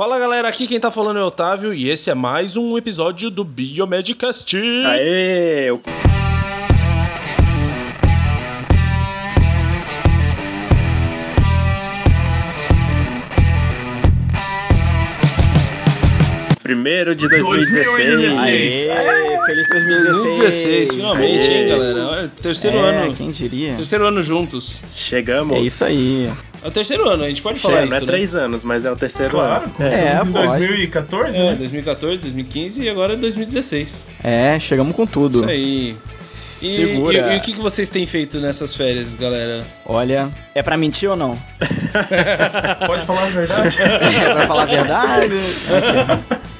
Fala galera, aqui quem tá falando é o Otávio e esse é mais um episódio do Biomedcast. Aê! Eu... Primeiro de 2016. 2016. Aê, feliz 2016. 2016, finalmente, Aê. hein, galera? Terceiro É, ano. quem diria? Terceiro ano juntos. Chegamos. É isso aí. É o terceiro ano, a gente pode falar Chega, isso, não é né? três anos, mas é o terceiro Claro, ano. É, em pode. 2014, É, né? 2014, 2015 e agora é 2016. É, chegamos com tudo. Isso aí. E, Segura. e- e o que, que vocês têm feito nessas férias, galera? Olha, é pra mentir ou não? Pode falar a verdade? É pra falar a verdade?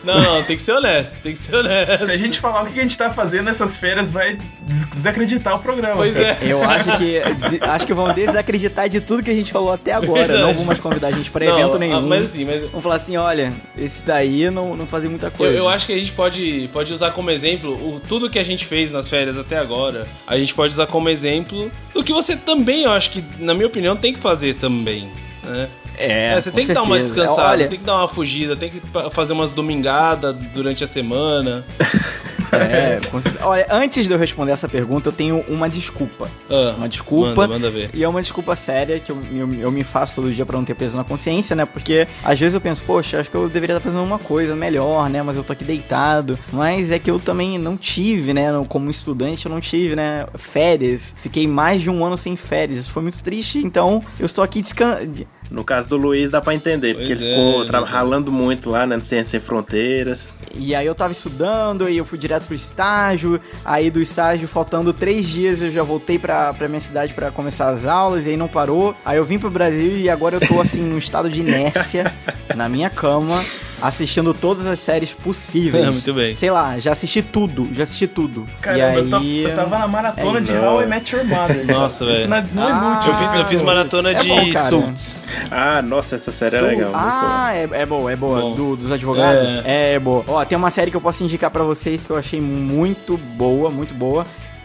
Não, não, tem que ser honesto, tem que ser honesto. Se a gente falar o que a gente tá fazendo nessas férias, vai des- desacreditar o programa. Pois é. Eu acho que acho que vão desacreditar de tudo que a gente falou até agora. Verdade. Não vão mais convidar a gente pra Não, evento ah, nenhum. Mas assim, mas Vão falar assim, olha, esse daí não, não fazia muita Eu, coisa. eu acho que a gente pode, pode usar como exemplo o, tudo que a gente fez nas férias até agora. A gente pode usar como exemplo do que você também, eu acho que, na minha opinião, tem que fazer também. Né? É, É, você tem que dar uma certeza. descansada, Olha, tem que dar uma fugida, tem que fazer umas domingadas durante a semana. é, olha, antes de eu responder essa pergunta, eu tenho uma desculpa. Ah, Uma desculpa. Manda, manda ver. E é uma desculpa séria que eu, eu, eu me faço todo dia pra não ter peso na consciência, né? Porque às vezes eu penso, poxa, acho que eu deveria estar fazendo uma coisa melhor, né? Mas eu tô aqui deitado. Mas é que eu também não tive, né? Como estudante, eu não tive, né? Férias. Fiquei mais de um ano sem férias. Isso foi muito triste. Então, eu estou aqui descansando. No caso do Luiz, dá pra entender, porque Pois ele é, ficou tra- né? ralando muito lá, né, no Ciência Sem Fronteiras. E aí eu tava estudando, aí eu fui direto pro estágio, aí do estágio, faltando três dias, eu já voltei pra, pra minha cidade pra começar as aulas, e aí não parou. Aí eu vim pro Brasil e agora eu tô assim, num estado de inércia, na minha cama, assistindo todas as séries possíveis. Muito bem. Sei lá, já assisti tudo, já assisti tudo. Caramba, e aí... eu, ta- eu tava na maratona É de isso. How I Met Your Mother. Nossa, Isso velho. não é, não é Ah, inútil. Eu fiz, eu fiz maratona É de bom, cara. Suits. Ah, nossa, essa série é Sou- legal. muito boa. Ah, é, é boa, é boa. Bom. Do- dos advogados? É. é boa. Ó, tem uma série que eu posso indicar pra vocês que eu achei muito boa, muito boa.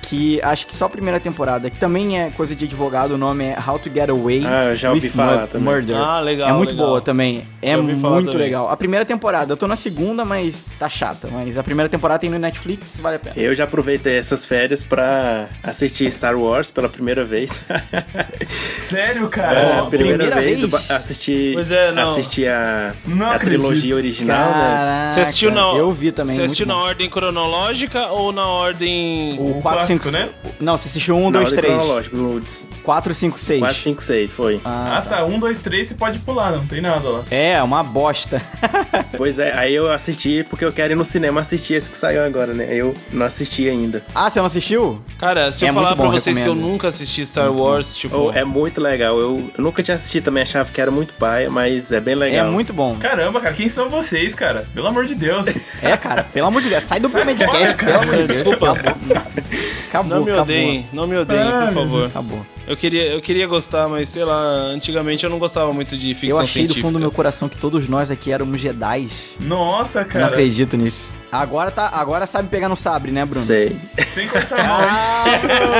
Que acho que só a primeira temporada, que também é coisa de advogado, o nome é How to Get Away Ah, eu já ouvi with falar Mur- também. Murder. Ah, legal, É muito legal. boa também. É muito também. legal. A primeira temporada, eu tô na segunda, mas tá chata. Mas a primeira temporada tem no Netflix, vale a pena. Eu já aproveitei essas férias pra assistir Star Wars pela primeira vez. Sério, É, cara? a primeira, primeira vez, vez? ba- assisti, Pois é, não. assisti a, Não a trilogia original, né? Caraca, Você assistiu na Eu vi também. Você assistiu na bom. ordem cronológica ou na ordem. O O 4, 5, clássico, né? Não, você assistiu 1, Na 2, ordem 3. cronológica, no 4, 5, 6. 4, 5, 6, foi. Ah, tá. Um, dois, três, você pode pular, não tem nada lá. É, uma bosta. Pois é, aí eu assisti porque eu quero ir no cinema assistir esse que saiu agora, né? Eu não assisti ainda. ah, você não assistiu? Cara, se eu É falar muito pra bom, vocês que eu recomendo. nunca assisti Star Wars, tipo. Oh, é muito legal. Eu, eu nunca tinha assistido também, achava que era muito paia, mas é bem legal. É muito bom. Caramba, cara, quem são vocês, cara? Pelo amor de Deus. É, cara, pelo amor de Deus, sai do Sai fora, pelo amor de Deus. Desculpa. Acabou. Acabou, Não me acabou. odeiem, não me odeiem, Ah, por favor. Acabou. Eu queria, eu queria gostar, mas sei lá, antigamente eu não gostava muito de ficção Eu achei científica. do fundo do meu coração que todos nós aqui éramos Jedi. Nossa, Eu não cara. acredito nisso. Agora tá, agora sabe pegar no sabre, né, Bruno? Sei. Sem cortar a mão,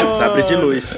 hein? Sabre de luz.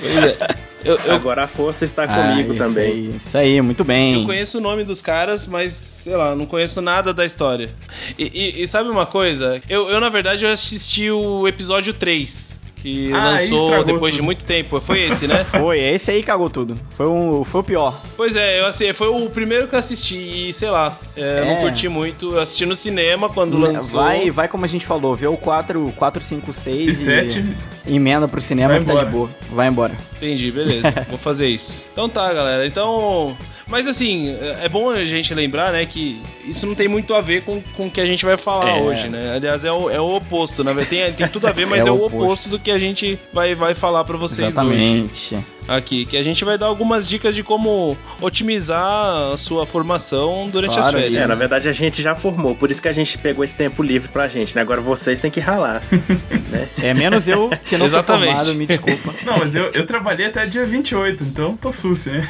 Pois é. Eu, eu, Agora a força está Ah, comigo isso também. Aí, isso aí, muito bem. eu conheço o nome dos caras, mas sei lá, não conheço nada da história. E, e- e sabe uma coisa? Eu, eu, na verdade, eu assisti o episódio 3. Que Ah, lançou depois de tudo. muito tempo. Foi esse, né? Foi, esse aí cagou tudo. Foi, um, foi o pior. Pois é, eu assim, foi o primeiro que eu assisti e sei lá, é, eu não É. curti muito. Eu assisti no cinema quando lançou. Vai, vai como a gente falou, vê o 4, 4 5, 6 E sete. emenda pro cinema Vai que tá de embora. boa. Vai embora. Entendi, beleza. Vou fazer isso. Então tá, galera. Então. Mas assim, é é bom a gente lembrar, né, que isso não tem muito a ver com, com o que a gente vai falar É. hoje, né? Aliás, é o, é o oposto, né? Tem, tem tudo a ver, mas É é, o oposto. oposto do que a gente vai, vai falar pra vocês hoje. Exatamente. Aqui, que a gente vai dar algumas dicas de como otimizar a sua formação durante Claro, as férias. É, na né? verdade a gente já formou, por isso que a gente pegou esse tempo livre pra gente, né? Agora vocês têm que ralar. né? É menos eu que não sou Exatamente. formado, me desculpa. Não, mas eu, eu trabalhei até dia 28, então tô sucio, né?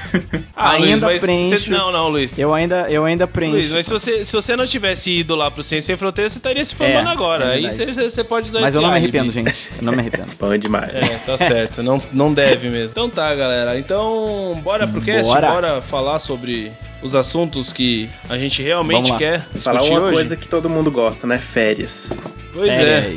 Ah, Ainda Luiz, preencho- você- Não, não, Luiz. Eu ainda, eu ainda preencho. Luiz, mas se você, se você não tivesse ido lá pro Ciência Sem Fronteiras, você estaria se formando É, agora. é Aí você, você pode usar Mas esse eu não me arrependo, gente. Eu não me arrependo. Bom demais. É, tá certo. Não, não deve mesmo. Então tá, galera. Então, bora pro cast? Bora. Bora falar sobre os assuntos que a gente realmente quer Falar uma hoje? coisa que todo mundo gosta, né? Férias. Pois é.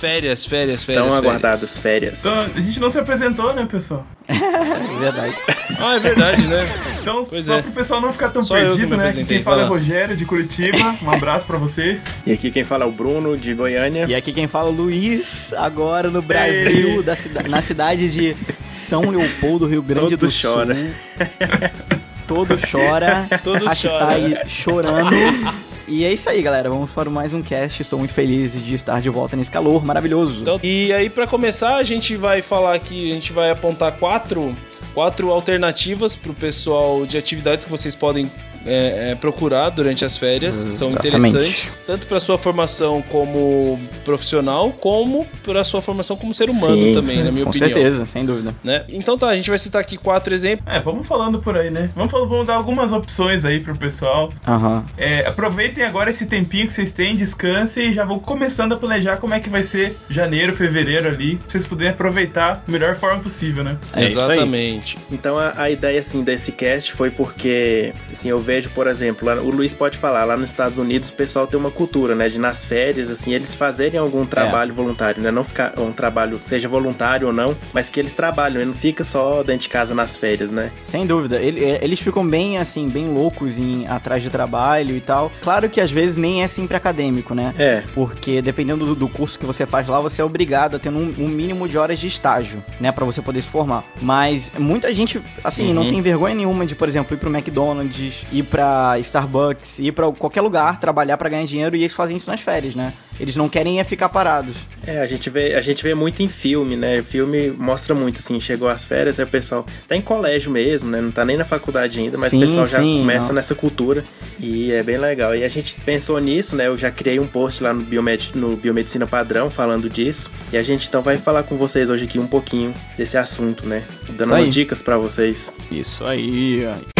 Férias. Férias, férias, Estão férias. aguardadas férias. Então, a gente não se apresentou, né, pessoal? É verdade. Ah, é verdade, né? Então, Pois só é. pro pessoal não ficar tão Só perdido, né? Aqui quem fala é. Rogério, de Curitiba. Um abraço pra vocês. E aqui quem fala é o Bruno, de Goiânia. E aqui quem fala é o Luiz, agora no Brasil, Ei. da cida- na cidade de São Leopoldo, Rio Grande Todo do chora. Sul. Todo chora. Todos hashtag chorando. E é isso aí, galera. Vamos para mais um cast. Estou muito feliz de estar de volta nesse calor maravilhoso. Então, e aí, pra começar, a gente vai falar aqui, a gente vai apontar quatro, quatro alternativas pro pessoal de atividades que vocês podem é, é, procurar durante as férias, que são Exatamente. interessantes, tanto para sua formação como profissional, como para sua formação como ser humano Sim, também, sim, na minha Com opinião. certeza, sem dúvida. Né? Então tá, a gente vai citar aqui quatro exemplos. É, vamos falando por aí, né? Vamos, falar- vamos dar algumas opções aí pro pessoal. Aham. É, aproveitem agora esse tempinho que vocês têm, descansem e já vão começando a planejar como é que vai ser janeiro, fevereiro ali, pra vocês poderem aproveitar da melhor forma possível, né? É isso aí. Exatamente. Então a, a ideia assim desse cast foi porque assim eu vejo, por exemplo, lá- o Luiz pode falar, lá nos Estados Unidos o pessoal tem uma cultura, né, de nas férias assim eles fazerem algum trabalho voluntário, né, não ficar um trabalho seja voluntário ou não, mas que eles trabalham, ele não fica só dentro de casa nas férias, né? Sem dúvida. Ele- é, eles ficam bem, assim, bem loucos em atrás de trabalho e tal. Claro que às vezes nem é sempre acadêmico, né? É, Porque dependendo do, do curso que você faz lá, você é obrigado a ter um, um mínimo de horas de estágio, né? Pra você poder se formar. Mas muita gente, assim, não Uhum. tem vergonha nenhuma de, por exemplo, ir pro McDonald's, ir pra Starbucks, ir pra qualquer lugar, trabalhar pra ganhar dinheiro e eles fazem isso nas férias, né? Eles não querem é ficar parados. É, a gente vê, a gente vê muito em filme, né? O filme mostra muito, assim, chegou às férias, aí o pessoal tá em colégio mesmo, né? Não tá nem na faculdade ainda, mas Sim, o pessoal já sim, começa não. nessa cultura e é bem legal. E a gente pensou nisso, né? Eu já criei um post lá no, Biomed, no Biomedicina Padrão falando disso. E a gente então vai falar com vocês hoje aqui um pouquinho desse assunto, né? Dando umas dicas pra vocês. Isso aí. E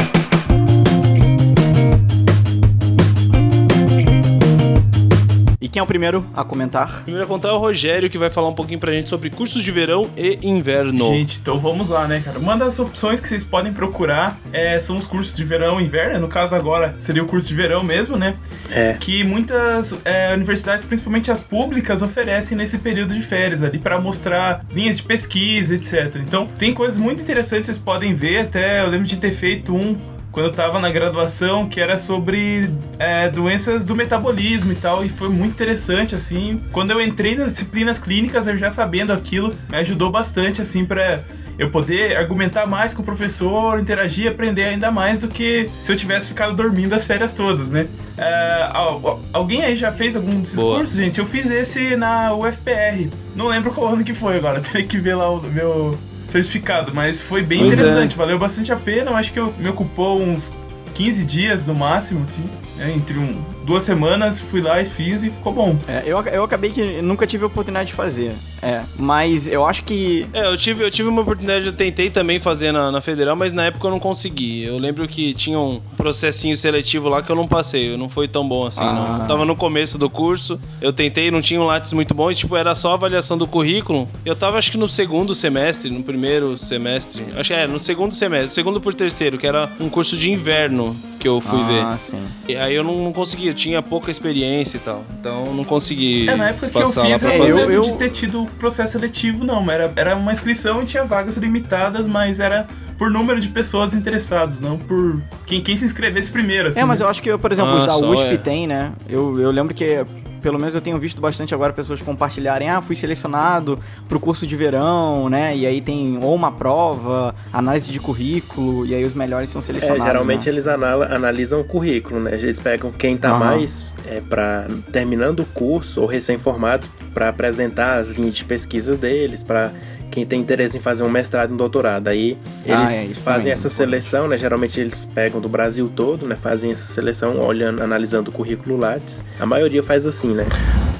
quem é o primeiro a comentar? Primeiro a contar é o Rogério, que vai falar um pouquinho pra gente sobre cursos de verão e inverno. Gente, então vamos lá, né, cara? Uma das opções que vocês podem procurar é, são os cursos de verão e inverno. No caso, agora seria o curso de verão mesmo, né? É. Que muitas é, universidades, principalmente as públicas, oferecem nesse período de férias ali para mostrar linhas de pesquisa, etc. Então, tem coisas muito interessantes que vocês podem ver. Até eu lembro de ter feito um quando eu tava na graduação, que era sobre é, doenças do metabolismo e tal, e foi muito interessante, assim. Quando eu entrei nas disciplinas clínicas, eu já sabendo aquilo, me ajudou bastante, assim, pra eu poder argumentar mais com o professor, interagir, aprender ainda mais do que se eu tivesse ficado dormindo as férias todas, né? É, al- alguém aí já fez algum desses Boa. cursos, gente? Eu fiz esse na UFPR. Não lembro qual ano que foi agora, teria que ver lá o meu certificado, mas foi bem Pois é. interessante, valeu bastante a pena. Eu acho que eu, me ocupou uns 15 dias no máximo, assim, né, entre um, duas semanas, fui lá e fiz e ficou bom. É, eu, eu acabei que nunca tive a oportunidade de fazer. É, mas eu acho que. É, eu tive, eu tive uma oportunidade, eu tentei também fazer na, na federal, mas na época eu não consegui. Eu lembro que tinha um processinho seletivo lá que eu não passei, não foi tão bom assim, Ah. não. Tava no começo do curso, eu tentei, não tinha um látis muito bom, e, tipo, era só avaliação do currículo. Eu tava acho que no segundo semestre, no primeiro semestre, acho que é, no segundo semestre, segundo por terceiro, que era um curso de inverno que eu fui ah, ver. sim. E aí eu não, não consegui, eu tinha pouca experiência e tal. Então não consegui É, na época que eu fiz, eu eu- lembro eu- de ter tido processo seletivo, não. mas Era, era uma inscrição e tinha vagas limitadas, mas era por número de pessoas interessadas, não por quem, quem se inscrevesse primeiro. Assim, É, mas né? eu acho que, por exemplo, Ah, só, USP é. tem, né? Eu, eu lembro que, pelo menos eu tenho visto bastante agora pessoas compartilharem, ah, fui selecionado pro curso de verão, né? E aí tem ou uma prova, análise de currículo, e aí os melhores são É, selecionados. geralmente né? eles anala- analisam o currículo, né? Eles pegam quem tá Aham. mais é, para terminando o curso ou recém-formados para apresentar as linhas de pesquisas deles, para quem tem interesse em fazer um mestrado e um doutorado. Aí Ah, eles é, isso fazem essa seleção, né? Geralmente eles pegam do Brasil todo, né? Fazem essa seleção, olhando, analisando o currículo Lattes. A maioria faz assim, né?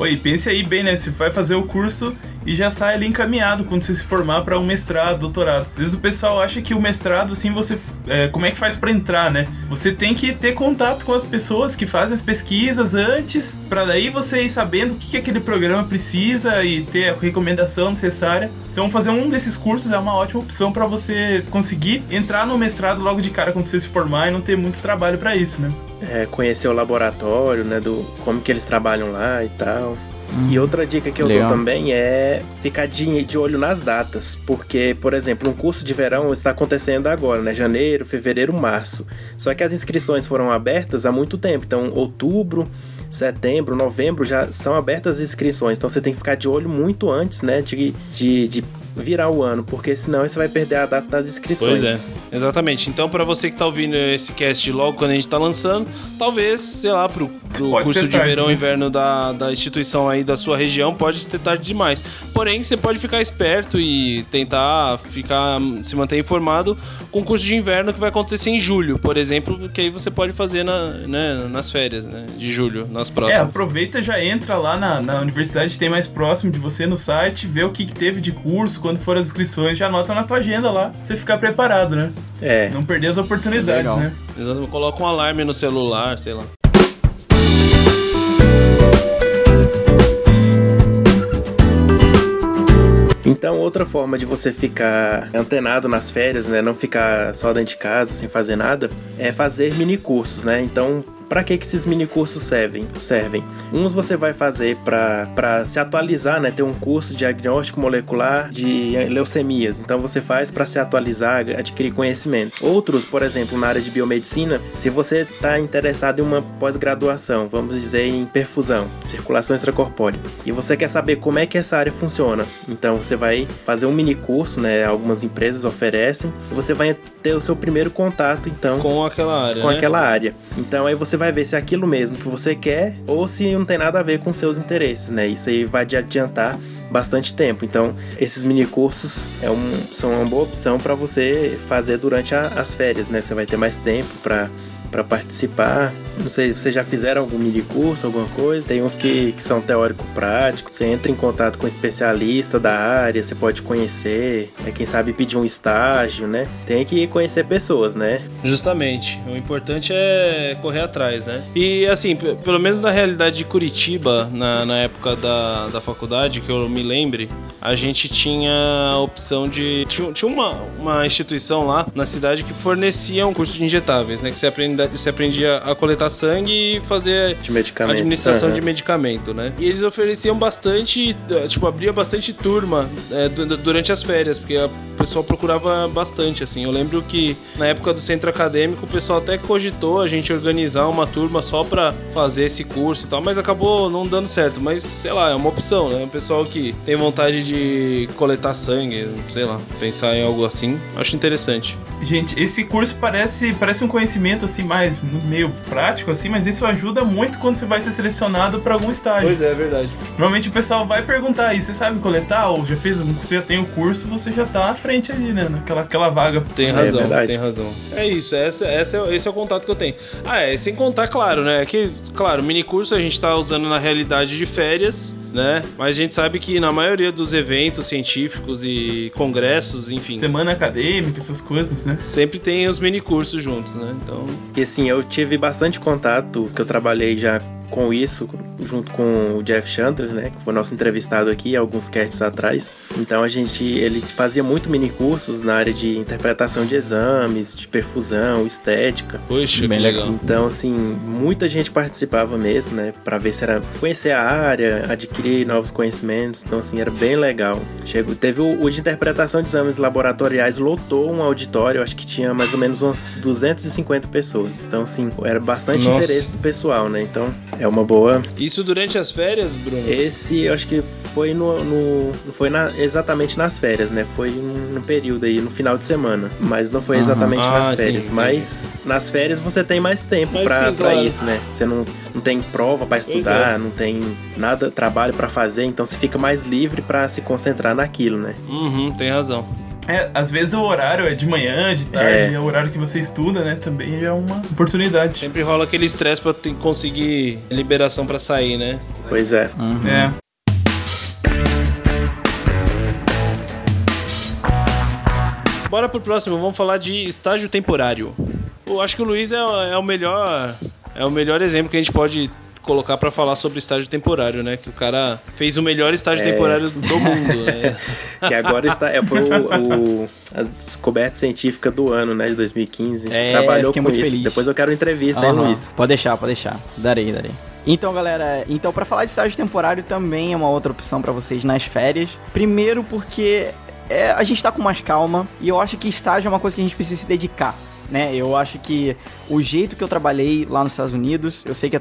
Oi, pense aí bem, né? Você vai fazer o curso e já sai ali encaminhado quando você se formar para um mestrado, doutorado. Às vezes o pessoal acha que o mestrado, assim, você. É, como é que faz para entrar, né? Você tem que ter contato com as pessoas que fazem as pesquisas antes, para daí você ir sabendo o que, que aquele programa precisa e ter a recomendação necessária. Então, fazer um desses cursos é uma ótima opção para você conseguir entrar no mestrado logo de cara quando você se formar e não ter muito trabalho para isso, né? É, conhecer o laboratório, né, do como que eles trabalham lá e tal. E outra dica que eu Legal. dou também é ficar de, de olho nas datas, porque, por exemplo, um curso de verão está acontecendo agora, né? Janeiro, fevereiro, março. Só que as inscrições foram abertas há muito tempo, então outubro, setembro, novembro já são abertas as inscrições, então você tem que ficar de olho muito antes, né, de, de, de virar o ano, porque senão você vai perder a data das inscrições. Pois é, exatamente. Então, para você que tá ouvindo esse cast logo quando a gente tá lançando, talvez, sei lá, pro, pro curso de verão e né? inverno da, da instituição aí da sua região, pode ter tarde demais. Porém, você pode ficar esperto e tentar ficar se manter informado com o curso de inverno que vai acontecer em julho, por exemplo, que aí você pode fazer na, né, nas férias né, de julho, nas é, próximas. É, aproveita já entra lá na, na universidade que tem mais próximo de você no site, vê o que, que teve de curso, quando for as inscrições, já anota na tua agenda lá, pra você ficar preparado, né? É. Não perder as oportunidades, Legal. né? Coloca um alarme no celular, sei lá. Então, outra forma de você ficar antenado nas férias, né, não ficar só dentro de casa sem fazer nada, é fazer mini cursos, né? Então, para que, que esses mini cursos servem? servem? Uns você vai fazer para se atualizar, né? Ter um curso de diagnóstico molecular de leucemias. Então você faz para se atualizar, adquirir conhecimento. Outros, por exemplo, na área de biomedicina, se você está interessado em uma pós-graduação, vamos dizer em perfusão, circulação extracorpórea, e você quer saber como é que essa área funciona, então você vai fazer um mini curso, né? Algumas empresas oferecem, você vai ter o seu primeiro contato, então, com aquela área. Com né? aquela área. Então aí você vai ver se é aquilo mesmo que você quer ou se não tem nada a ver com seus interesses, né? Isso aí vai te adiantar bastante tempo. Então, esses mini cursos é um, são uma boa opção para você fazer durante a, as férias, né? Você vai ter mais tempo para para participar. Não sei, vocês já fizeram algum mini curso, alguma coisa? Tem uns que, que são teórico-práticos. Você entra em contato com um especialista da área, você pode conhecer, é, quem sabe pedir um estágio, né? Tem que conhecer pessoas, né? Justamente. O importante é correr atrás, né? E assim, pelo menos na realidade de Curitiba, na, na época da, da faculdade, que eu me lembre, a gente tinha a opção de. Tinha, tinha uma, uma instituição lá na cidade que fornecia um curso de injetáveis, né? Que você aprende você aprendia a coletar sangue e fazer administração uhum. de medicamento, né? E eles ofereciam bastante, tipo, abria bastante turma é, durante as férias, porque o pessoal procurava bastante, assim. Eu lembro que na época do centro acadêmico o pessoal até cogitou a gente organizar uma turma só pra fazer esse curso e tal, mas acabou não dando certo. Mas, sei lá, é uma opção, né? O pessoal que tem vontade de coletar sangue, sei lá, pensar em algo assim, acho interessante. Gente, esse curso parece, parece um conhecimento, assim, mais meio prático, assim, mas isso ajuda muito quando você vai ser selecionado para algum estágio. Pois é, é verdade. Normalmente o pessoal vai perguntar aí, você sabe coletar? Ou já fez, você já tem o curso, você já tá à frente ali, né? Naquela aquela vaga. Tem é razão, é tem razão. É isso, essa, essa é, esse é o contato que eu tenho. Ah, é, sem contar, claro, né? Que, claro, mini curso a gente tá usando na realidade de férias, né? Mas a gente sabe que na maioria dos eventos científicos e congressos, enfim. Semana acadêmica, essas coisas, né? Sempre tem os mini cursos juntos, né? Então. E assim, eu tive bastante contato, que eu trabalhei já com isso, junto com o Jeff Chandler, né, que foi nosso entrevistado aqui alguns casts atrás. Então a gente, ele fazia muito mini cursos na área de interpretação de exames, de perfusão, estética. Poxa, bem legal. Então assim, muita gente participava mesmo, né, para ver se era conhecer a área, adquirir novos conhecimentos. Então assim, era bem legal. Chegou, teve o, o de interpretação de exames laboratoriais, lotou um auditório, acho que tinha mais ou menos umas 250 pessoas. Então assim, era bastante Nossa. interesse do pessoal, né? Então é uma boa. Isso durante as férias, Bruno? Esse eu acho que foi no. no não foi na, exatamente nas férias, né? Foi no período aí, no final de semana. Mas não foi exatamente ah, nas férias. Entendi, mas nas férias você tem mais tempo pra claro. isso, né? Você não, não tem prova para estudar, é. não tem nada, trabalho trabalho para fazer, então você fica mais livre para se concentrar naquilo, né? Uhum, tem razão. É, às vezes o horário é de manhã, de tarde, é. é o horário que você estuda, né? Também é uma oportunidade. Sempre rola aquele estresse pra conseguir liberação para sair, né? Pois é. Uhum. É. Bora pro próximo, vamos falar de estágio temporário. Eu acho que o Luiz é, é o melhor é o melhor exemplo que a gente pode colocar para falar sobre estágio temporário, né? Que o cara fez o melhor estágio é... temporário do mundo, né? que agora está, é, foi o, o, a descoberta científica do ano, né? De 2015. É, Trabalhou com isso. Feliz. Depois eu quero entrevista, uhum. né, Luiz? Pode deixar, pode deixar. Darei, darei. Então, galera, então para falar de estágio temporário também é uma outra opção para vocês nas férias. Primeiro porque é, a gente tá com mais calma e eu acho que estágio é uma coisa que a gente precisa se dedicar né? Eu acho que o jeito que eu trabalhei lá nos Estados Unidos, eu sei que é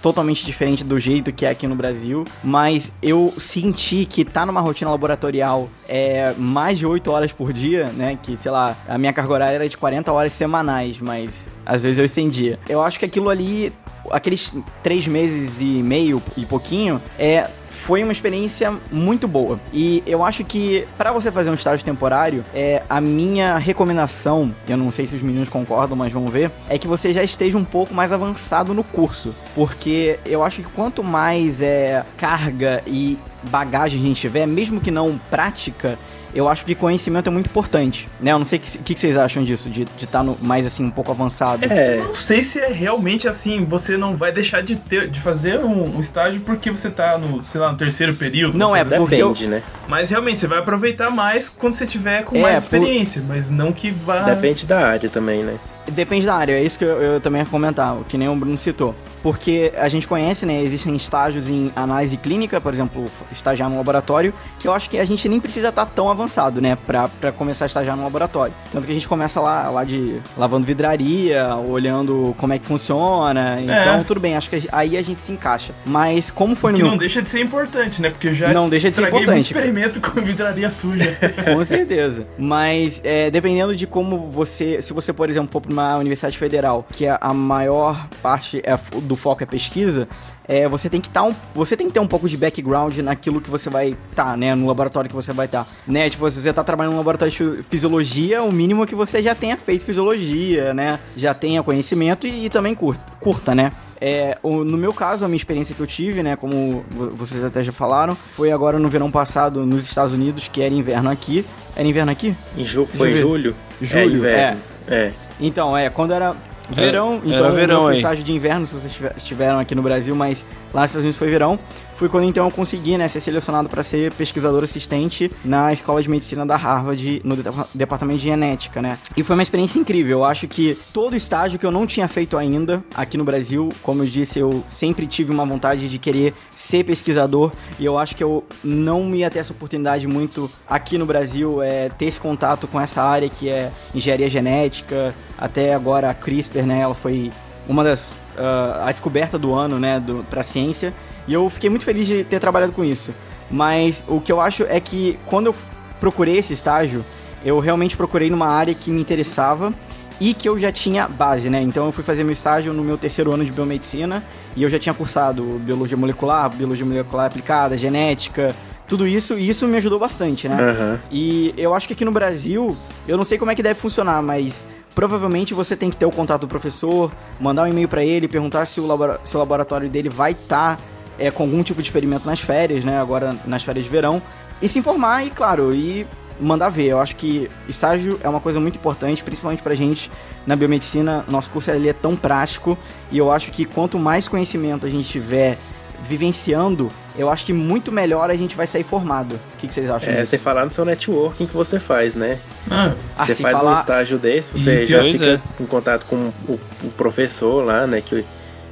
totalmente diferente do jeito que é aqui no Brasil, mas eu senti que tá numa rotina laboratorial é, mais de 8 horas por dia, né? Que, sei lá, a minha carga horária era de 40 horas semanais, mas às vezes eu estendia. Eu acho que aquilo ali aqueles três meses e meio e pouquinho é foi uma experiência muito boa. E eu acho que para você fazer um estágio temporário, é a minha recomendação, eu não sei se os meninos concordam, mas vamos ver, é que você já esteja um pouco mais avançado no curso, porque eu acho que quanto mais é carga e bagagem a gente tiver, mesmo que não prática, eu acho que conhecimento é muito importante, né? Eu não sei o que, que, que, vocês acham disso, de estar tá mais assim, um pouco avançado. É, não sei se é realmente assim, você não vai deixar de ter, de fazer um, um estágio porque você tá no, sei lá, no terceiro período. Não é, porque depende, eu... né? Mas realmente, você vai aproveitar mais quando você tiver com é, mais experiência, por... mas não que vá... Depende da área também, né? Depende da área, é isso que eu, eu também ia comentar, que nem o Bruno citou. Porque a gente conhece, né? Existem estágios em análise clínica, por exemplo, estagiar no laboratório, que eu acho que a gente nem precisa estar tá tão avançado, né? Pra, pra começar a estagiar no laboratório. Tanto que a gente começa lá, lá de lavando vidraria, olhando como é que funciona. É. Então, tudo bem, acho que aí a gente se encaixa. Mas como foi no. Que meu... não deixa de ser importante, né? Porque já não deixa de ser importante. Experimento com vidraria suja. com certeza. Mas é, dependendo de como você. Se você, por exemplo, for pra uma universidade federal, que é a maior parte é do foco é pesquisa, é, você tem que tá um, você tem que ter um pouco de background naquilo que você vai estar, tá, né, no laboratório que você vai estar, tá, né? Tipo, se você está trabalhando no laboratório de fisiologia, o mínimo é que você já tenha feito fisiologia, né? Já tenha conhecimento e, e também curta, curta, né? É, o, no meu caso, a minha experiência que eu tive, né, como vocês até já falaram, foi agora no verão passado nos Estados Unidos, que era inverno aqui. Era inverno aqui? Em ju foi em julho? Julho, é. Inverno. é. é. Então, é, quando era verão, então era verão, foi estágio de inverno, se vocês estiveram aqui no Brasil, mas lá nos Estados Unidos foi verão. Foi quando então eu consegui, né, ser selecionado para ser pesquisador assistente na Escola de Medicina da Harvard, no departamento de genética, né? E foi uma experiência incrível. Eu acho que todo estágio que eu não tinha feito ainda aqui no Brasil, como eu disse, eu sempre tive uma vontade de querer ser pesquisador e eu acho que eu não ia ter essa oportunidade muito aqui no Brasil, é, ter esse contato com essa área que é engenharia genética, até agora a CRISPR, né, ela foi uma das uh, a descoberta do ano, né, para a ciência. E eu fiquei muito feliz de ter trabalhado com isso. Mas o que eu acho é que quando eu procurei esse estágio, eu realmente procurei numa área que me interessava e que eu já tinha base, né? Então eu fui fazer meu estágio no meu terceiro ano de biomedicina e eu já tinha cursado biologia molecular, biologia molecular aplicada, genética, tudo isso, e isso me ajudou bastante, né? Uhum. E eu acho que aqui no Brasil, eu não sei como é que deve funcionar, mas provavelmente você tem que ter o contato do professor, mandar um e-mail para ele, perguntar se o, se o laboratório dele vai estar tá, é, com algum tipo de experimento nas férias, né? Agora nas férias de verão. E se informar e, claro, e mandar ver. Eu acho que estágio é uma coisa muito importante, principalmente pra gente na biomedicina. Nosso curso ali é tão prático e eu acho que quanto mais conhecimento a gente tiver vivenciando, eu acho que muito melhor a gente vai sair formado. O que, que vocês acham? É, disso? você falar no seu networking que você faz, né? Ah, você assim, faz falar... um estágio desse, você Isso, já fica é. em contato com o, o, professor lá, né? Que,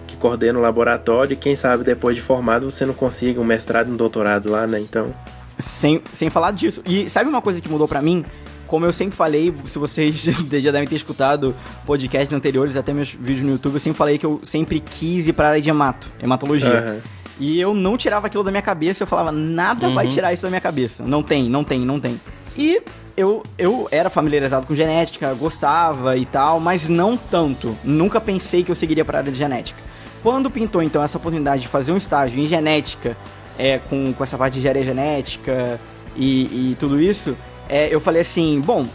que coordena o laboratório e quem sabe depois de formado você não consiga um mestrado e um doutorado lá, né? Então. Sem, sem falar disso. E sabe uma coisa que mudou para mim? Como eu sempre falei, se vocês já devem ter escutado podcasts anteriores, até meus vídeos no YouTube, eu sempre falei que eu sempre quis ir pra área de hemato, hematologia. Uhum. E eu não tirava aquilo da minha cabeça, eu falava, nada uhum. vai tirar isso da minha cabeça. Não tem, não tem, não tem. E eu, eu era familiarizado com genética, gostava e tal, mas não tanto. Nunca pensei que eu seguiria para a área de genética. Quando pintou então essa oportunidade de fazer um estágio em genética, é, com, com essa parte de engenharia genética e, e tudo isso, é, eu falei assim, bom,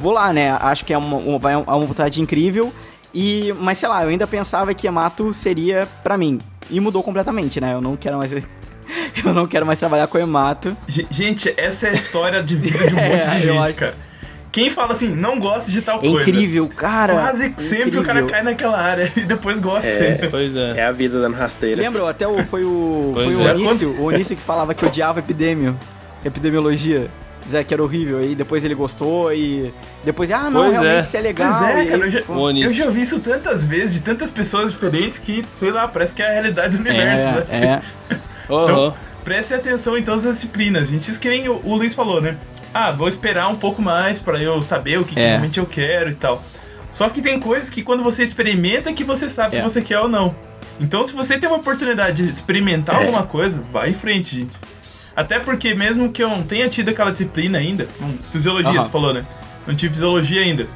vou lá, né? Acho que é uma, uma, é uma oportunidade incrível. E, mas sei lá, eu ainda pensava que Yamato seria para mim. E mudou completamente, né? Eu não quero mais. eu não quero mais trabalhar com Emato. Gente, essa é a história de vida de um monte de é, gente, acho... cara. Quem fala assim, não gosta de tal É coisa? incrível, cara. Quase sempre o cara cai naquela área e depois gosta. É. Pois é. É a vida dando rasteira. Lembra? Até o, foi o, Pois foi o é. Onício, o Onício que falava que odiava epidemio, epidemiologia. Zé, que era horrível. Aí depois ele gostou e depois, ah, não, Pois é. realmente isso é legal. Pois é, cara, aí, eu já, eu já ouvi isso tantas vezes, de tantas pessoas diferentes, que, sei lá, parece que é a realidade do universo. né? é, é. Aham. Então, preste atenção em todas as disciplinas, gente. Isso que nem o, o Luiz falou, né? Ah, vou esperar um pouco mais pra eu saber o que, que É. realmente eu quero e tal. Só que tem coisas que quando você experimenta que você sabe É. se você quer ou não. Então, se você tem uma oportunidade de experimentar É. alguma coisa, vai em frente, gente. Até porque mesmo que eu não tenha tido aquela disciplina ainda, fisiologia, Aham. você falou, né? Não tive fisiologia ainda.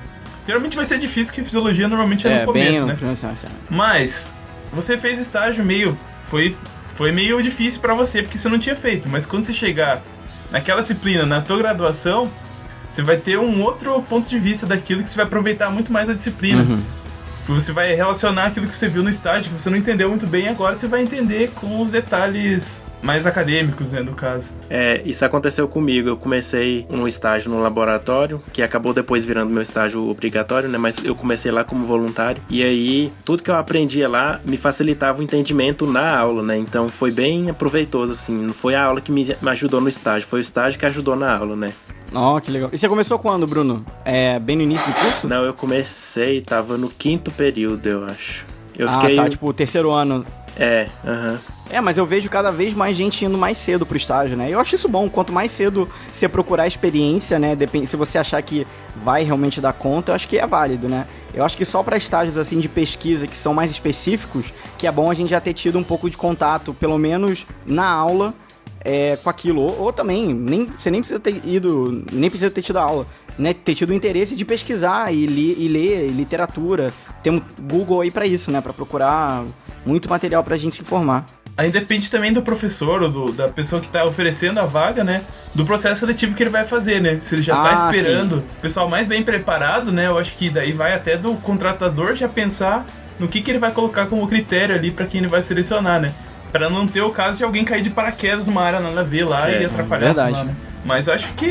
Geralmente vai ser difícil, porque fisiologia normalmente é, É, no começo, né? primeiro semestre. Mas você fez estágio meio foi foi meio difícil pra você porque você não tinha feito, mas quando você chegar naquela disciplina na tua graduação, você vai ter um outro ponto de vista daquilo que você vai aproveitar muito mais a disciplina. Uhum. Você vai relacionar aquilo que você viu no estágio, que você não entendeu muito bem, agora você vai entender com os detalhes mais acadêmicos, né, do caso. É, isso aconteceu comigo. Eu comecei um estágio no laboratório, que acabou depois virando meu estágio obrigatório, né? Mas eu comecei lá como voluntário. E aí, tudo que eu aprendia lá me facilitava o entendimento na aula, né? Então foi bem proveitoso, assim. Não foi a aula que me ajudou no estágio, foi o estágio que ajudou na aula, né? Ó, que legal. E você começou quando, Bruno? É, bem no início do curso? Não, eu comecei, tava no quinto período, eu acho. Eu ah, fiquei. tá, tipo, terceiro ano. É, aham. É, mas eu vejo cada vez mais gente indo mais cedo pro estágio, né? Eu acho isso bom. Quanto mais cedo você procurar experiência, né? Depende, se você achar que vai realmente dar conta, eu acho que é válido, né? Eu acho que só para estágios assim de pesquisa que são mais específicos, que é bom a gente já ter tido um pouco de contato, pelo menos na aula, é, com aquilo. Ou, ou também, nem, você nem precisa ter ido, nem precisa ter tido aula, né? Ter tido o interesse de pesquisar e, li, e ler literatura. Tem um Google aí para isso, né? Para procurar muito material pra gente se informar. Aí depende também do professor ou do- da pessoa que tá oferecendo a vaga, né? Do processo seletivo que ele vai fazer, né? Se ele já tá Ah, esperando o pessoal mais bem preparado, né? Eu acho que daí vai até do contratador já pensar no que, que ele vai colocar como critério ali pra quem ele vai selecionar, né? Pra não ter o caso de alguém cair de paraquedas numa área nada a ver lá É, e atrapalhar verdade. né? Mas acho que.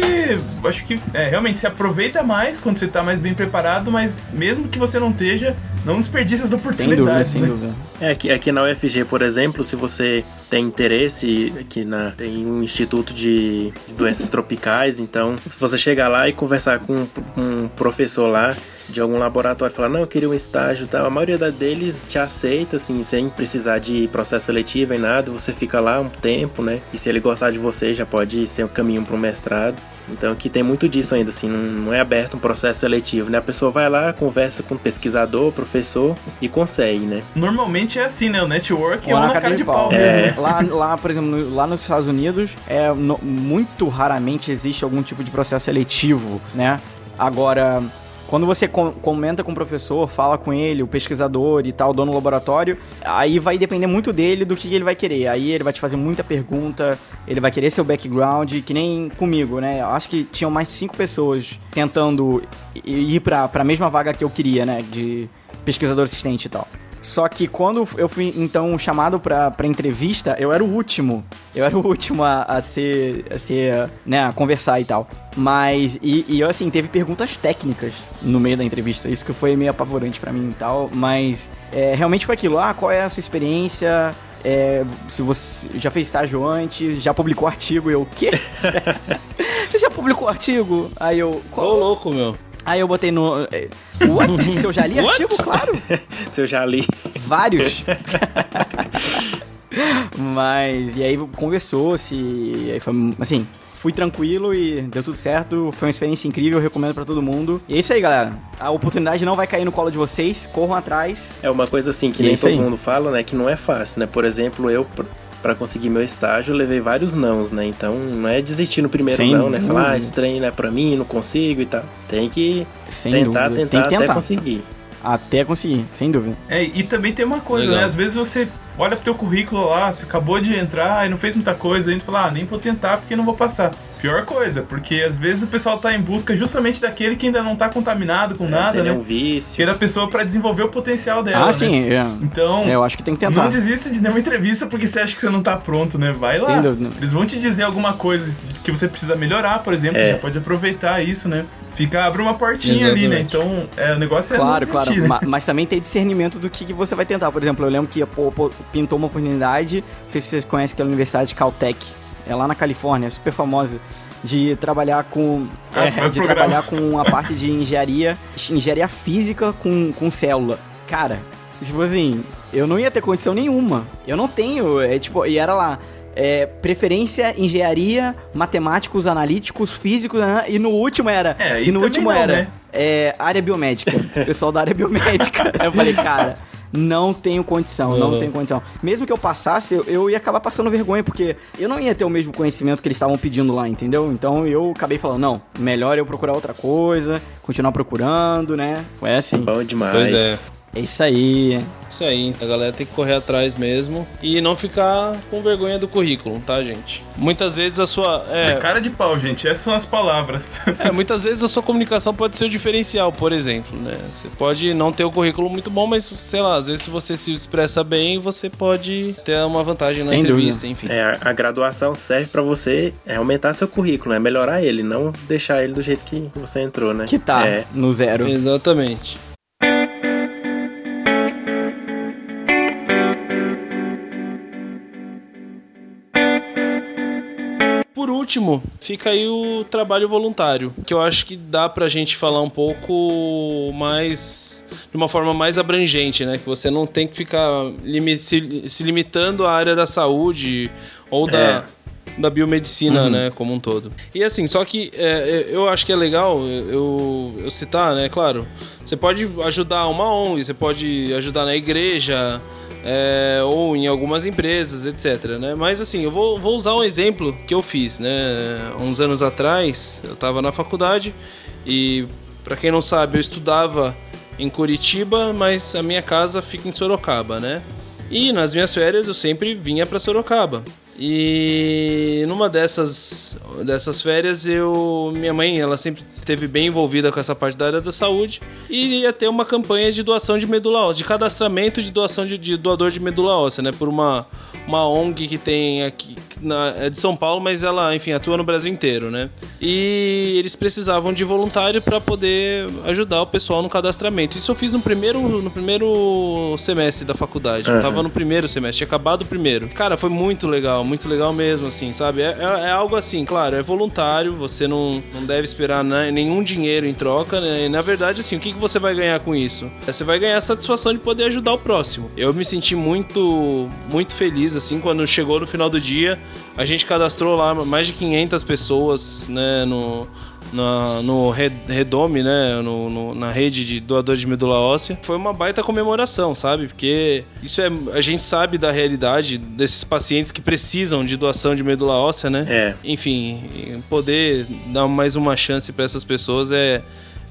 Acho que é, realmente se aproveita mais quando você tá mais bem preparado, mas mesmo que você não esteja, não desperdice as Sem oportunidades. dúvida, sem né? dúvida. É, aqui, aqui na UFG, por exemplo, se você tem interesse, aqui na, tem um instituto de, de doenças tropicais, então se você chegar lá e conversar com um, um professor lá de algum laboratório, falar, não, eu queria um estágio e tal, a maioria deles te aceita, assim, sem precisar de processo seletivo e nada, você fica lá um tempo, né, e se ele gostar de você, já pode ser um caminho para um mestrado. Então aqui tem muito disso ainda, assim, não, não é aberto um processo seletivo, né, a pessoa vai lá, conversa com o pesquisador, professor e consegue, né. Normalmente é assim, né? O network é Ou uma na na cara de pau É. mesmo. Lá, lá, por exemplo, no- lá nos Estados Unidos, é, no- muito raramente existe algum tipo de processo seletivo, né? Agora, quando você com- comenta com o professor, fala com ele, o pesquisador e tal, o dono do laboratório, aí vai depender muito dele do que ele vai querer. Aí ele vai te fazer muita pergunta, ele vai querer seu background, que nem comigo, né? Eu acho que tinham mais de cinco pessoas tentando ir pra, pra mesma vaga que eu queria, né? De pesquisador assistente e tal. Só que quando eu fui, então, chamado pra, pra entrevista, eu era o último. Eu era o último a, a ser, a ser, né, a conversar e tal. Mas, e, e assim, teve perguntas técnicas no meio da entrevista. Isso que foi meio apavorante pra mim e tal. Mas, é, realmente foi aquilo. Ah, qual é a sua experiência? É, se você já fez estágio antes, já publicou artigo, eu, o quê? você já publicou artigo? Aí eu, Ô, qual? louco, meu. Aí eu botei no. é, What? Se eu já li What? artigo, claro. Se eu já li. Vários. Mas, e aí conversou-se, aí foi, assim, fui tranquilo e deu tudo certo. Foi uma experiência incrível, recomendo pra todo mundo. E é isso aí, galera. A oportunidade não vai cair no colo de vocês, corram atrás. É uma coisa assim que E é nem isso todo aí. mundo fala, né? Que não é fácil, né? Por exemplo, eu pra conseguir meu estágio eu levei vários nãos, né? Então não é desistir no primeiro Sem não, né? Falar, ah, esse trem não é pra mim, não consigo e tal. Tem que Sem tentar, dúvida. tentar, Tem que até tentar. conseguir. Até conseguir, sem dúvida. É, e também tem uma coisa, Legal. né? Às vezes você olha pro teu currículo lá, você acabou de entrar e não fez muita coisa, tu fala, ah, nem vou tentar porque não vou passar. Pior coisa, porque às vezes o pessoal tá em busca justamente daquele que ainda não tá contaminado com É, nada, né? um vício. Que é da pessoa pra desenvolver o potencial dela. ah, né? sim, é. Então, É, eu acho que tem que tentar. não desista de nenhuma entrevista porque você acha que você não tá pronto, né? Vai lá. Dúvida. Eles vão te dizer alguma coisa que você precisa melhorar, por exemplo, É. você já pode aproveitar isso, né? Fica, abre uma portinha ali, né? Então, é, o negócio é Claro, não claro. desistir, né? Ma- Mas também tem discernimento do que, que você vai tentar. Por exemplo, eu lembro que pô, pô, pintou uma oportunidade, não sei se vocês conhecem aquela Universidade de Caltech, é lá na Califórnia, super famosa, de trabalhar com. É, de programar. trabalhar com a parte de engenharia, engenharia física com, com célula. Cara, tipo assim, eu não ia ter condição nenhuma. Eu não tenho, é tipo, e era lá. é, preferência, engenharia, matemáticos, analíticos, físicos, né? e no último era. É, e no também último não, era né? é, área biomédica. Pessoal da área biomédica. Aí eu falei, cara, não tenho condição, não Uhum. tenho condição. Mesmo que eu passasse, eu, eu ia acabar passando vergonha, porque eu não ia ter o mesmo conhecimento que eles estavam pedindo lá, entendeu? Então eu acabei falando, não, melhor eu procurar outra coisa, continuar procurando, né? Foi assim. Bom demais. Pois é. É isso aí. Isso aí, a galera tem que correr atrás mesmo e não ficar com vergonha do currículo, tá, gente? Muitas vezes a sua. É É, cara de pau, gente. Essas são as palavras. é, muitas vezes a sua comunicação pode ser o diferencial, por exemplo, né? Você pode não ter o currículo muito bom, mas sei lá, às vezes se você se expressa bem, você pode ter uma vantagem na Sem entrevista, enfim. É, a- graduação serve pra você é, aumentar seu currículo, é melhorar ele, não deixar ele do jeito que você entrou, né? Que tá É, no zero. Exatamente. Último, fica aí o trabalho voluntário, que eu acho que dá pra gente falar um pouco mais de uma forma mais abrangente, né? Que você não tem que ficar limi- se, se limitando à área da saúde ou da, da biomedicina, Uhum. né, como um todo. E assim, só que é, eu acho que é legal eu, eu citar, né, claro, você pode ajudar uma ONG, você pode ajudar na igreja, é, ou em algumas empresas, etc, né, mas assim, eu vou, vou usar um exemplo que eu fiz, né, uns anos atrás, eu tava na faculdade e, pra quem não sabe, eu estudava em Curitiba, mas a minha casa fica em Sorocaba, né, e nas minhas férias eu sempre vinha pra Sorocaba. E numa dessas, dessas férias, eu, minha mãe, ela sempre esteve bem envolvida com essa parte da área da saúde e ia ter uma campanha de doação de medula óssea, de cadastramento de doação de, de doador de medula óssea, né, por uma uma ONG que tem aqui na, é de São Paulo, mas ela, enfim, atua no Brasil inteiro, né? E eles precisavam de voluntário para poder ajudar o pessoal no cadastramento. Isso eu fiz no primeiro, no primeiro semestre da faculdade. Eu Aham. tava no primeiro semestre, tinha acabado o primeiro. Cara, foi muito legal, muito legal mesmo, assim, sabe? É, é- é algo assim, claro, é voluntário, você não, não deve esperar na- nenhum dinheiro em troca, né? E, na verdade, assim, o que, que você vai ganhar com isso? É, Você vai ganhar a satisfação de poder ajudar o próximo. Eu me senti muito, muito feliz, assim, quando chegou no final do dia, a gente cadastrou lá mais de 500 pessoas, né, no, na, no Re- Redome, né, no, no- na rede de doadores de medula óssea. Foi uma baita comemoração, sabe? Porque isso é, a gente sabe da realidade desses pacientes que precisam de doação de medula óssea, né? É. Enfim, poder dar mais uma chance para essas pessoas é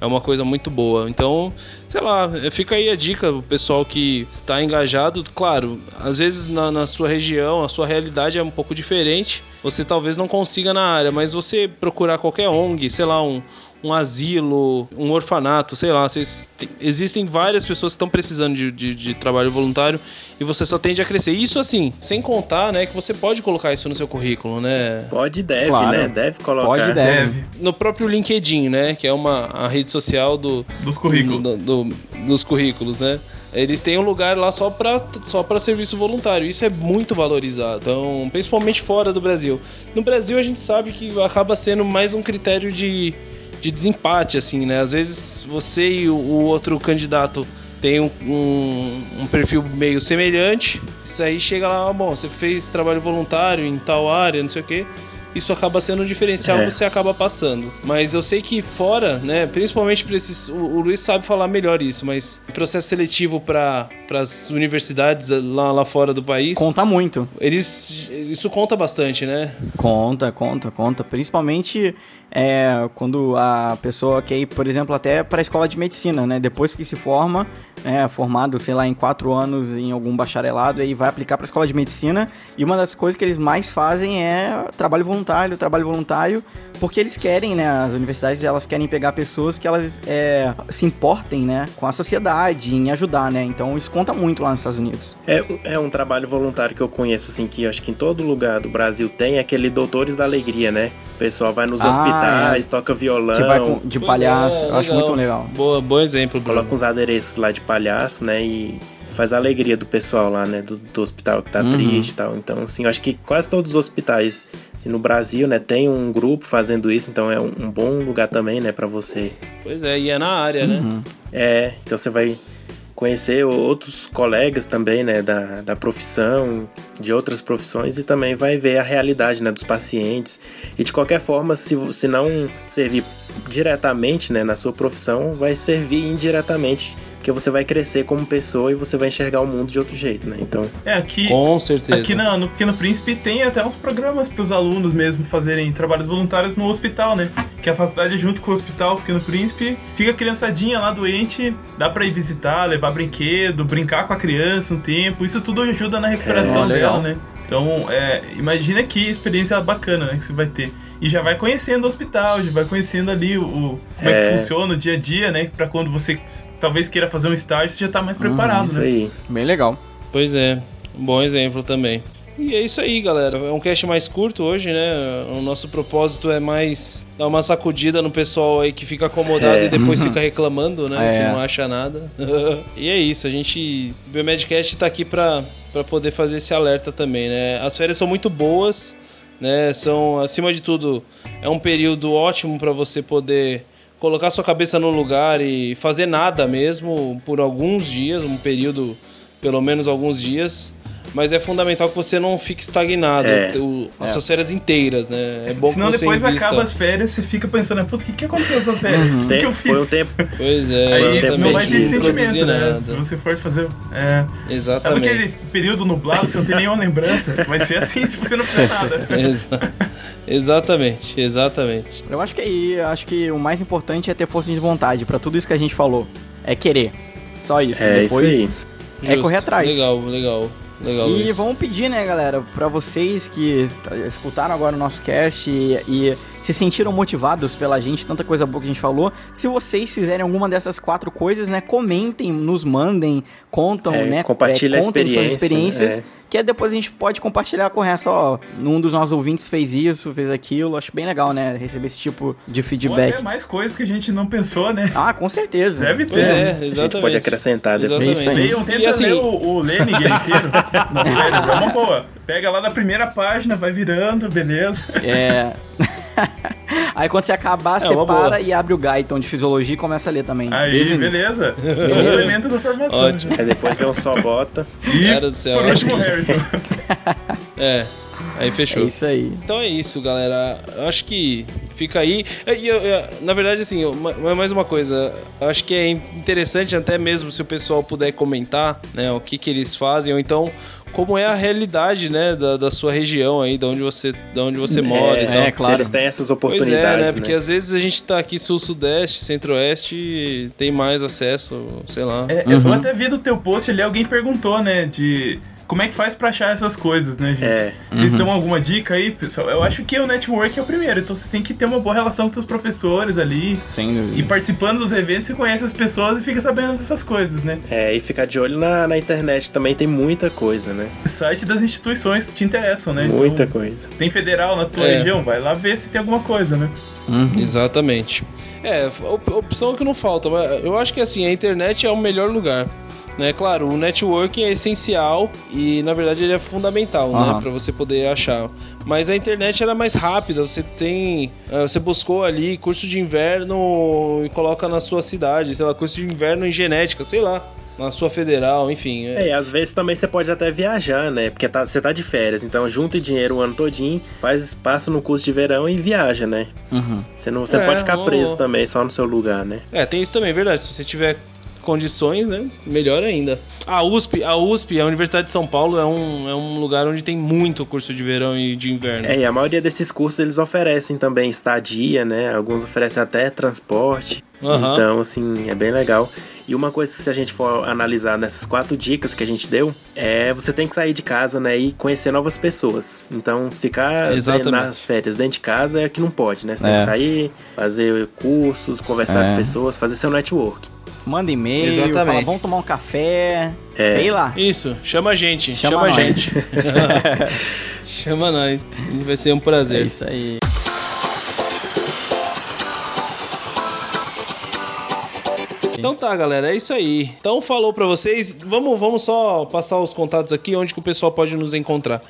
é uma coisa muito boa. Então, sei lá, fica aí a dica, o pessoal que está engajado. Claro, às vezes na, na sua região, a sua realidade é um pouco diferente. Você talvez não consiga na área, mas você procurar qualquer ONG, sei lá, um, um asilo, um orfanato, sei lá, vocês tem- existem várias pessoas que estão precisando de, de, de trabalho voluntário e você só tende a crescer. Isso assim, sem contar, né, que você pode colocar isso no seu currículo, né? Pode e deve, Claro. né? Deve colocar. Pode e deve. No próprio LinkedIn, né? Que é uma a rede social do, Dos currículos. do- do- dos currículos, né? Eles têm um lugar lá só para só pra serviço voluntário. Isso é muito valorizado. Então, principalmente fora do Brasil. No Brasil, a gente sabe que acaba sendo mais um critério de, de desempate, assim, né? Às vezes você e o, o outro candidato tem um, um, um perfil meio semelhante. Isso aí chega lá, ah, bom, você fez trabalho voluntário em tal área, não sei o quê isso acaba sendo um diferencial, É. você acaba passando. Mas eu sei que fora, né, principalmente para esses, o, o Luiz sabe falar melhor isso, mas processo seletivo para as universidades lá, lá fora do país, Conta muito. eles isso conta bastante, né? Conta, conta, conta. Principalmente é, quando a pessoa quer ir, por exemplo, até para a escola de medicina, né? Depois que se forma, né, formado, sei lá, em quatro anos em algum bacharelado, aí vai aplicar para a escola de medicina. E uma das coisas que eles mais fazem é trabalho voluntário, trabalho voluntário, porque eles querem, né? As universidades elas querem pegar pessoas que elas é, se importem, né? Com a sociedade, em ajudar, né? Então isso conta muito lá nos Estados Unidos. É, é um trabalho voluntário que eu conheço, assim, que acho que em todo lugar do Brasil tem, é aquele Doutores da Alegria, né? O pessoal vai nos ah, hospitais, é. toca violão. Que vai com, de palhaço. É, eu acho muito legal. Boa, bom exemplo, Bruno. Coloca uns adereços lá de palhaço, né? E faz a alegria do pessoal lá, né? Do, do hospital que tá uhum. triste e tal. Então, assim, eu acho que quase todos os hospitais assim, no Brasil, né, tem um grupo fazendo isso, então é um, um bom lugar também, né, para você. Pois é, e é na área, né? uhum. né? É, então você vai conhecer outros colegas também, né, da, da profissão, de outras profissões e também vai ver a realidade, né, dos pacientes. E de qualquer forma, se, se não servir diretamente, né, na sua profissão, vai servir indiretamente porque você vai crescer como pessoa e você vai enxergar o mundo de outro jeito, né? Então. É, aqui. Com certeza. Aqui no, no Pequeno Príncipe tem até uns programas para os alunos mesmo fazerem trabalhos voluntários no hospital, né? Que a faculdade, junto com o hospital Pequeno Príncipe, fica a criançadinha lá doente, dá para ir visitar, levar brinquedo, brincar com a criança um tempo. Isso tudo ajuda na recuperação é, dela, né? Então, é, imagina que experiência bacana né, que você vai ter e já vai conhecendo o hospital, já vai conhecendo ali o, o como é. é. que funciona o dia a dia, né? Para quando você talvez queira fazer um estágio, você já tá mais preparado, isso né? Aí. Bem legal. Pois é, um bom exemplo também. E é isso aí, galera. É um cast mais curto hoje, né? O nosso propósito é mais dar uma sacudida no pessoal aí que fica acomodado é. e depois fica reclamando, né? É. Que não acha nada. e é isso, a gente. O Biomedcast tá aqui pra, pra poder fazer esse alerta também, né? As férias são muito boas né? São, acima de tudo, é um período ótimo para você poder colocar sua cabeça no lugar e fazer nada mesmo por alguns dias, um período, pelo menos alguns dias mas é fundamental que você não fique estagnado é. o, as é. suas férias inteiras, né? É bom Senão que você depois invista... acaba as férias você fica pensando, puta, o que, que aconteceu nessas férias? Uhum. O que, eu fiz? Foi um tempo. Pois é. Aí um não vai ter sentimento, né? Se você for fazer. É, Exatamente. É aquele período nublado, você não tem nenhuma lembrança. Vai ser assim se você não fizer nada. Exatamente, exatamente. Eu acho que aí, acho que o mais importante é ter força de vontade para tudo isso que a gente falou. É querer. Só isso. É Depois, isso aí. É correr atrás. Legal, legal. Legal e isso. vamos pedir, né, galera, para vocês que escutaram agora o nosso cast e, e se sentiram motivados pela gente, tanta coisa boa que a gente falou. Se vocês fizerem alguma dessas quatro coisas, né, comentem, nos mandem, contam, é, né, compartilhem é, contem suas experiências. Né? Que depois a gente pode compartilhar com o resto, ó, um dos nossos ouvintes fez isso, fez aquilo. Acho bem legal, né, receber esse tipo de feedback. Ou até mais coisas que a gente não pensou, né? Ah, com certeza. Deve ter. É, exatamente. A gente pode acrescentar depois. Exatamente. Leiam, tenta assim... ler o, o Lenin inteiro. é uma boa. Pega lá na primeira página, vai virando, beleza. É. Aí quando você acabar, é, separa e abre o Gaiton de fisiologia e começa a ler também. Aí, beleza. beleza. elemento da formação. Ótimo. Aí depois um só bota. E Cara do céu, por último, Harrison. é. Aí fechou. É isso aí. Então é isso, galera. Acho que fica aí. E, na verdade, assim, mais uma coisa. Acho que é interessante até mesmo se o pessoal puder comentar, né, o que que eles fazem, ou então como é a realidade, né, da, da sua região aí, da onde você, da onde você é, mora e tal. É, claro. Se eles têm essas oportunidades, pois é, né? Porque né? às vezes a gente tá aqui sul-sudeste, centro-oeste, tem mais acesso, sei lá. É, uhum. Eu até vi do teu post ali, alguém perguntou, né, de como é que faz pra achar essas coisas, né, gente? É. Vocês uhum. têm alguma dica aí, pessoal? Eu acho que o network é o primeiro, então vocês têm que ter uma boa relação com os professores ali. Sem dúvida. E participando dos eventos, você conhece as pessoas e fica sabendo dessas coisas, né? É, e ficar de olho na, na internet também tem muita coisa, né? Site das instituições que te interessam, né? Muita então, coisa. Tem federal na tua é. região, vai lá ver se tem alguma coisa, né? Uhum. Exatamente. É, opção que não falta, mas eu acho que assim, a internet é o melhor lugar. Né? Claro, o networking é essencial e na verdade ele é fundamental, uhum. né, para você poder achar. Mas a internet era é mais rápida, você tem, eh, você buscou ali curso de inverno e coloca na sua cidade, sei lá, curso de inverno em genética, sei lá na sua federal, enfim. É, é às vezes também você pode até viajar, né? Porque tá, você tá de férias, então junta dinheiro o ano todinho, faz passa no curso de verão e viaja, né? Uhum. Você não você é, pode ficar preso também só no seu lugar, né? É, tem isso também, é verdade. Se você tiver condições, né? Melhor ainda. A USP, a USP, a Universidade de São Paulo, é um, é um lugar onde tem muito curso de verão e de inverno. É, e a maioria desses cursos eles oferecem também estadia, né? Alguns oferecem até transporte. Uhum. Então, assim, é bem legal. E uma coisa que se a gente for analisar nessas quatro dicas que a gente deu, é você tem que sair de casa, né, e conhecer novas pessoas. Então, ficar nas férias dentro de casa é que não pode, né? Você é. tem que sair, fazer cursos, conversar é. com pessoas, fazer seu network. Manda e-mail, fala, vamos tomar um café, é. sei lá. Isso, chama a gente, chama, chama a gente. chama nós, vai ser um prazer. É isso aí. Então tá, galera, é isso aí. Então falou pra vocês. Vamos, vamos só passar os contatos aqui, onde que o pessoal pode nos encontrar.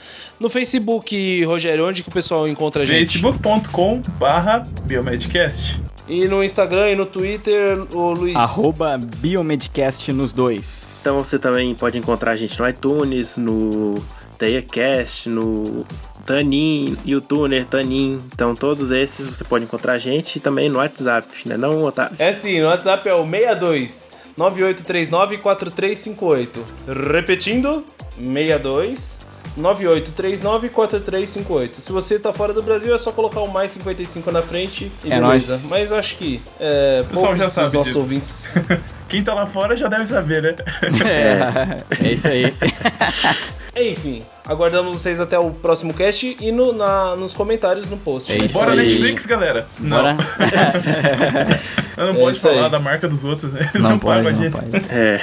No Facebook, Rogério, onde que o pessoal encontra a gente? facebook.com barra biomedcast. E no Instagram e no Twitter, o Luiz. Arroba Biomedcast nos dois. Então você também pode encontrar a gente no iTunes, no TeiaCast, no Tanin, YouTuner, Tanin. Então todos esses você pode encontrar a gente também no WhatsApp, né não, Otávio? É sim, no WhatsApp é o 62 9839-4358. Repetindo, 62 9839-4358. Se você tá fora do Brasil, é só colocar o mais 55 na frente e É beleza. nóis. Mas acho que é, pessoal poucos já sabe nossos disso. ouvintes. Quem tá lá fora já deve saber, né? É, é isso aí. Enfim, aguardamos vocês até o próximo cast e no, na, nos comentários no post. É isso Bora aí. Netflix, galera. Bora? Não, não É pode isso aí. falar da marca dos outros, né? Eles não, Não pagam pode, a não gente. pode. É.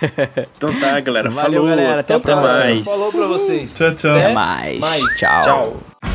Então tá, galera. Valeu, Falou. galera. Até a até próxima. mais. Falou pra vocês. Tchau, tchau. Até mais. mais. Tchau. Tchau.